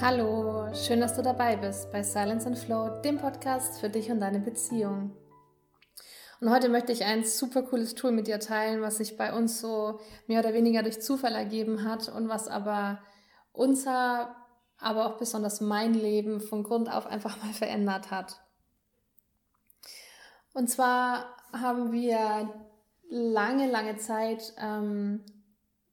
Hallo, schön, dass du dabei bist bei Silence and Flow, dem Podcast für dich und deine Beziehung. Und heute möchte ich ein super cooles Tool mit dir teilen, was sich bei uns so mehr oder weniger durch Zufall ergeben hat und was aber unser, aber auch besonders mein Leben von Grund auf einfach mal verändert hat. Und zwar haben wir lange, lange Zeit ähm,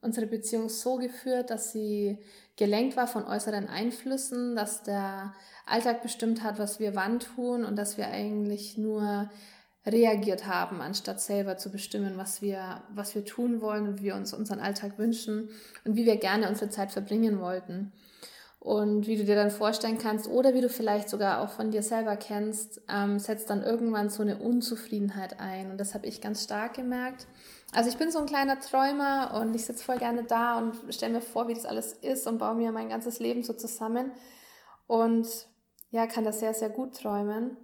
unsere Beziehung so geführt, dass sie gelenkt war von äußeren Einflüssen, dass der Alltag bestimmt hat, was wir wann tun und dass wir eigentlich nur reagiert haben, anstatt selber zu bestimmen, was wir, was wir tun wollen und wie wir uns unseren Alltag wünschen und wie wir gerne unsere Zeit verbringen wollten. Und wie du dir dann vorstellen kannst oder wie du vielleicht sogar auch von dir selber kennst, ähm, setzt dann irgendwann so eine Unzufriedenheit ein. Und das habe ich ganz stark gemerkt. Also ich bin so ein kleiner Träumer und ich sitze voll gerne da und stelle mir vor, wie das alles ist und baue mir mein ganzes Leben so zusammen. Und ja, kann das sehr, sehr gut träumen.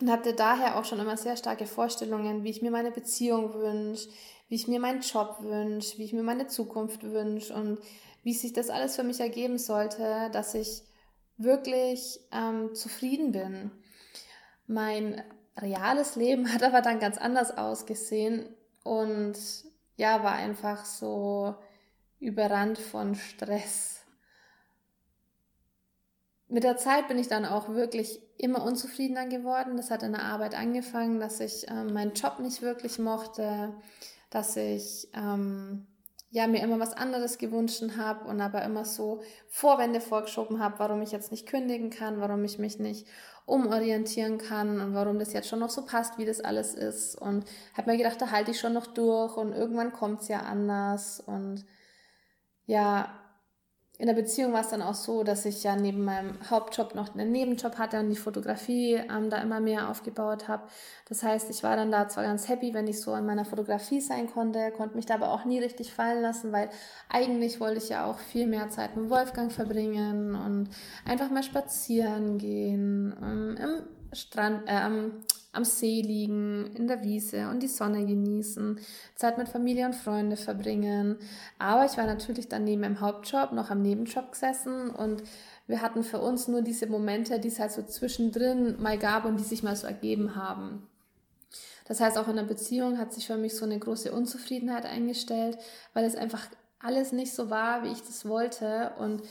Und hatte daher auch schon immer sehr starke Vorstellungen, wie ich mir meine Beziehung wünsche, wie ich mir meinen Job wünsche, wie ich mir meine Zukunft wünsche und wie sich das alles für mich ergeben sollte, dass ich wirklich ähm, zufrieden bin. Mein reales Leben hat aber dann ganz anders ausgesehen und ja, war einfach so überrannt von Stress. Mit der Zeit bin ich dann auch wirklich immer unzufriedener geworden. Das hat in der Arbeit angefangen, dass ich ähm, meinen Job nicht wirklich mochte, dass ich ähm, ja, mir immer was anderes gewünscht habe und aber immer so Vorwände vorgeschoben habe, warum ich jetzt nicht kündigen kann, warum ich mich nicht umorientieren kann und warum das jetzt schon noch so passt, wie das alles ist. Und habe mir gedacht, da halte ich schon noch durch und irgendwann kommt es ja anders. Und ja, in der Beziehung war es dann auch so, dass ich ja neben meinem Hauptjob noch einen Nebenjob hatte und die Fotografie ähm, da immer mehr aufgebaut habe. Das heißt, ich war dann da zwar ganz happy, wenn ich so in meiner Fotografie sein konnte, konnte mich da aber auch nie richtig fallen lassen, weil eigentlich wollte ich ja auch viel mehr Zeit mit Wolfgang verbringen und einfach mal spazieren gehen, ähm, im Strand, äh, See liegen, in der Wiese und die Sonne genießen, Zeit mit Familie und Freunde verbringen. Aber ich war natürlich dann neben meinem Hauptjob noch am Nebenjob gesessen und wir hatten für uns nur diese Momente, die es halt so zwischendrin mal gab und die sich mal so ergeben haben. Das heißt, auch in der Beziehung hat sich für mich so eine große Unzufriedenheit eingestellt, weil es einfach alles nicht so war, wie ich das wollte. Und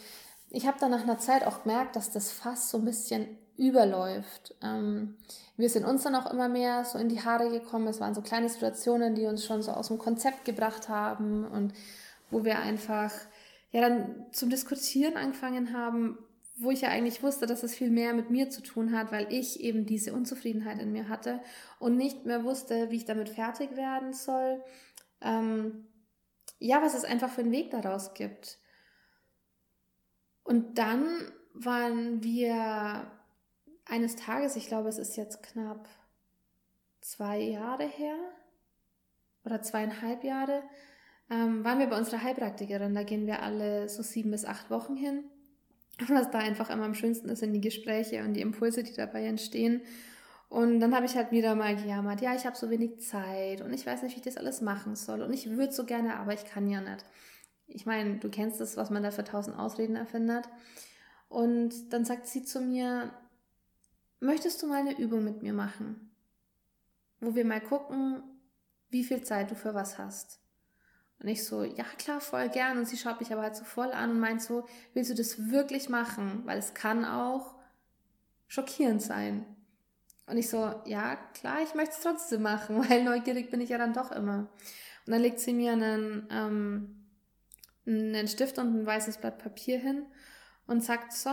ich habe dann nach einer Zeit auch gemerkt, dass das fast so ein bisschen überläuft. Ähm, wir sind uns dann auch immer mehr so in die Haare gekommen. Es waren so kleine Situationen, die uns schon so aus dem Konzept gebracht haben und wo wir einfach ja dann zum Diskutieren angefangen haben, wo ich ja eigentlich wusste, dass es viel mehr mit mir zu tun hat, weil ich eben diese Unzufriedenheit in mir hatte und nicht mehr wusste, wie ich damit fertig werden soll. Ähm, ja, was es einfach für einen Weg daraus gibt. Und dann waren wir eines Tages, ich glaube, es ist jetzt knapp zwei Jahre her oder zweieinhalb Jahre, ähm, waren wir bei unserer Heilpraktikerin. Da gehen wir alle so sieben bis acht Wochen hin. Was da einfach immer am schönsten ist, sind die Gespräche und die Impulse, die dabei entstehen. Und dann habe ich halt wieder mal gejammert, ja, ich habe so wenig Zeit und ich weiß nicht, wie ich das alles machen soll. Und ich würde so gerne, aber ich kann ja nicht. Ich meine, du kennst das, was man da für tausend Ausreden erfindet. Und dann sagt sie zu mir, möchtest du mal eine Übung mit mir machen, wo wir mal gucken, wie viel Zeit du für was hast. Und ich so, ja klar, voll gern. Und sie schaut mich aber halt so voll an und meint so, willst du das wirklich machen? Weil es kann auch schockierend sein. Und ich so, ja klar, ich möchte es trotzdem machen, weil neugierig bin ich ja dann doch immer. Und dann legt sie mir einen, ähm, einen Stift und ein weißes Blatt Papier hin und sagt, so,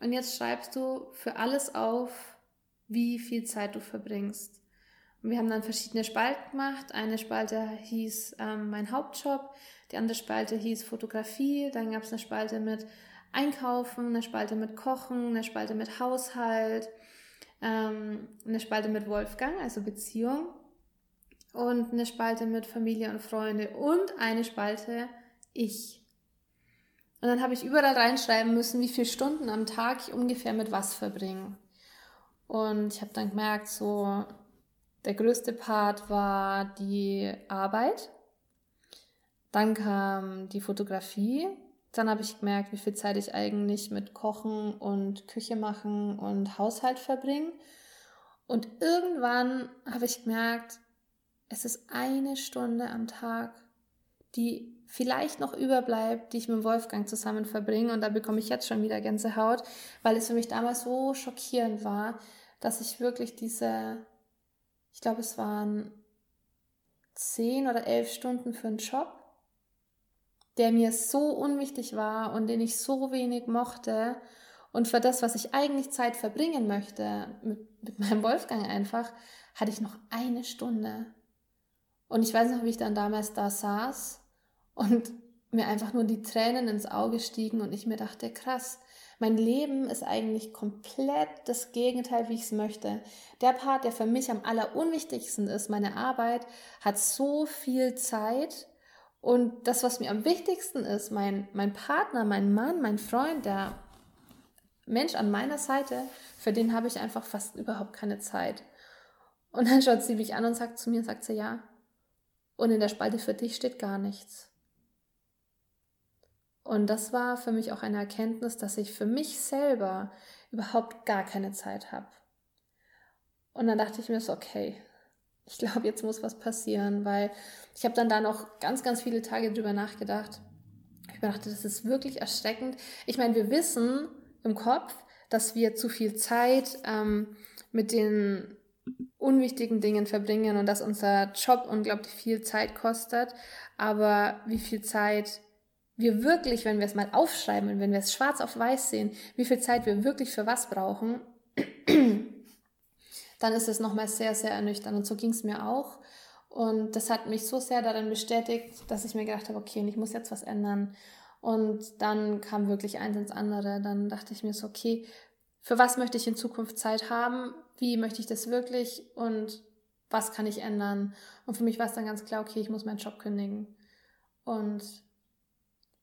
und jetzt schreibst du für alles auf, wie viel Zeit du verbringst. Und wir haben dann verschiedene Spalten gemacht. Eine Spalte hieß ähm, mein Hauptjob, die andere Spalte hieß Fotografie, dann gab es eine Spalte mit Einkaufen, eine Spalte mit Kochen, eine Spalte mit Haushalt, ähm, eine Spalte mit Wolfgang, also Beziehung, und eine Spalte mit Familie und Freunde und eine Spalte ich. Und dann habe ich überall reinschreiben müssen, wie viele Stunden am Tag ich ungefähr mit was verbringe. Und ich habe dann gemerkt, so der größte Part war die Arbeit. Dann kam die Fotografie. dann habe ich gemerkt, wie viel Zeit ich eigentlich mit Kochen und Küche machen und Haushalt verbringe. Und irgendwann habe ich gemerkt, es ist eine Stunde am Tag, die vielleicht noch überbleibt, die ich mit Wolfgang zusammen verbringe. Und da bekomme ich jetzt schon wieder Gänsehaut, weil es für mich damals so schockierend war, dass ich wirklich diese, ich glaube, es waren zehn oder elf Stunden für einen Job, der mir so unwichtig war und den ich so wenig mochte und für das, was ich eigentlich Zeit verbringen möchte, mit, mit meinem Wolfgang einfach, hatte ich noch eine Stunde. Und ich weiß noch, wie ich dann damals da saß und mir einfach nur die Tränen ins Auge stiegen und ich mir dachte, krass, mein Leben ist eigentlich komplett das Gegenteil, wie ich es möchte. Der Part, der für mich am allerunwichtigsten ist, meine Arbeit, hat so viel Zeit. Und das, was mir am wichtigsten ist, mein, mein Partner, mein Mann, mein Freund, der Mensch an meiner Seite, für den habe ich einfach fast überhaupt keine Zeit. Und dann schaut sie mich an und sagt zu mir, sagt sie, ja. Und in der Spalte für dich steht gar nichts. Und das war für mich auch eine Erkenntnis, dass ich für mich selber überhaupt gar keine Zeit habe. Und dann dachte ich mir so, okay, ich glaube, jetzt muss was passieren, weil ich habe dann da noch ganz, ganz viele Tage drüber nachgedacht. Ich dachte, das ist wirklich erschreckend. Ich meine, wir wissen im Kopf, dass wir zu viel Zeit ähm, mit den unwichtigen Dingen verbringen und dass unser Job unglaublich viel Zeit kostet. Aber wie viel Zeit wir wirklich, wenn wir es mal aufschreiben und wenn wir es schwarz auf weiß sehen, wie viel Zeit wir wirklich für was brauchen, dann ist es nochmal sehr, sehr ernüchternd. Und so ging es mir auch. Und das hat mich so sehr darin bestätigt, dass ich mir gedacht habe, okay, ich muss jetzt was ändern. Und dann kam wirklich eins ins andere. Dann dachte ich mir so, okay, für was möchte ich in Zukunft Zeit haben? Wie möchte ich das wirklich? Und was kann ich ändern? Und für mich war es dann ganz klar, okay, ich muss meinen Job kündigen. Und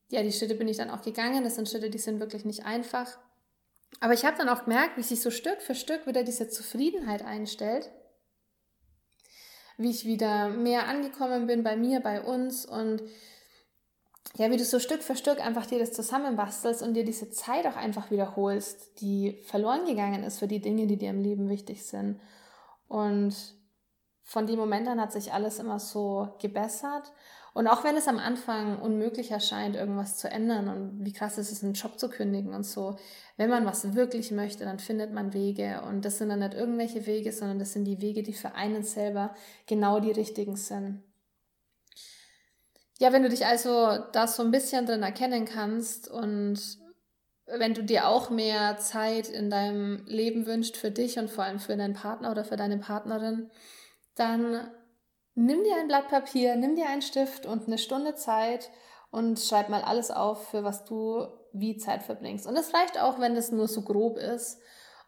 ja, die Schritte bin ich dann auch gegangen. Das sind Schritte, die sind wirklich nicht einfach. Aber ich habe dann auch gemerkt, wie sich so Stück für Stück wieder diese Zufriedenheit einstellt. Wie ich wieder mehr angekommen bin bei mir, bei uns und ja, wie du so Stück für Stück einfach dir das zusammenbastelst und dir diese Zeit auch einfach wiederholst, die verloren gegangen ist für die Dinge, die dir im Leben wichtig sind. Und von dem Moment an hat sich alles immer so gebessert. Und auch wenn es am Anfang unmöglich erscheint, irgendwas zu ändern und wie krass ist es, einen Job zu kündigen und so, wenn man was wirklich möchte, dann findet man Wege. Und das sind dann nicht irgendwelche Wege, sondern das sind die Wege, die für einen selber genau die richtigen sind. Ja, wenn du dich also da so ein bisschen drin erkennen kannst und wenn du dir auch mehr Zeit in deinem Leben wünschst für dich und vor allem für deinen Partner oder für deine Partnerin, dann nimm dir ein Blatt Papier, nimm dir einen Stift und eine Stunde Zeit und schreib mal alles auf, für was du wie Zeit verbringst. Und das reicht auch, wenn das nur so grob ist.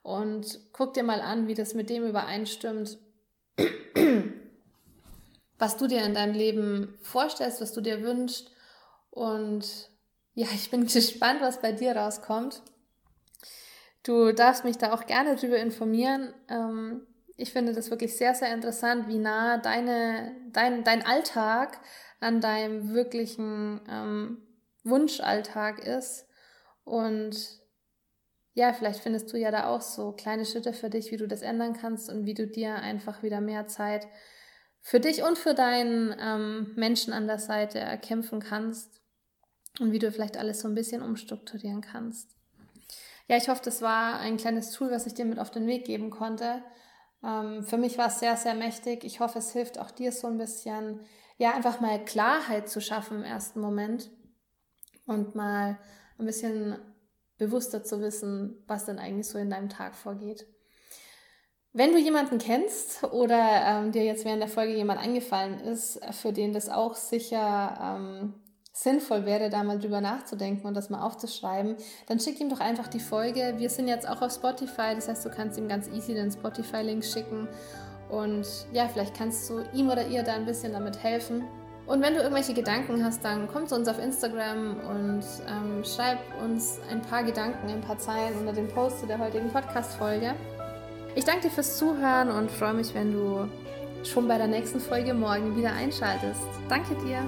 Und guck dir mal an, wie das mit dem übereinstimmt, was du dir in deinem Leben vorstellst, was du dir wünschst. Und ja, ich bin gespannt, was bei dir rauskommt. Du darfst mich da auch gerne drüber informieren. Ähm, ich finde das wirklich sehr, sehr interessant, wie nah deine, dein, dein Alltag an deinem wirklichen ähm, Wunschalltag ist. Und ja, vielleicht findest du ja da auch so kleine Schritte für dich, wie du das ändern kannst und wie du dir einfach wieder mehr Zeit für dich und für deinen ähm, Menschen an der Seite erkämpfen kannst und wie du vielleicht alles so ein bisschen umstrukturieren kannst. Ja, ich hoffe, das war ein kleines Tool, was ich dir mit auf den Weg geben konnte. Ähm, für mich war es sehr, sehr mächtig. Ich hoffe, es hilft auch dir so ein bisschen, ja, einfach mal Klarheit zu schaffen im ersten Moment und mal ein bisschen bewusster zu wissen, was denn eigentlich so in deinem Tag vorgeht. Wenn du jemanden kennst oder ähm, dir jetzt während der Folge jemand eingefallen ist, für den das auch sicher ähm, sinnvoll wäre, da mal drüber nachzudenken und das mal aufzuschreiben, dann schick ihm doch einfach die Folge. Wir sind jetzt auch auf Spotify, das heißt, du kannst ihm ganz easy den Spotify-Link schicken und ja, vielleicht kannst du ihm oder ihr da ein bisschen damit helfen. Und wenn du irgendwelche Gedanken hast, dann komm zu uns auf Instagram und ähm, schreib uns ein paar Gedanken, ein paar Zeilen unter dem Post zu der heutigen Podcast-Folge. Ich danke dir fürs Zuhören und freue mich, wenn du schon bei der nächsten Folge morgen wieder einschaltest. Danke dir!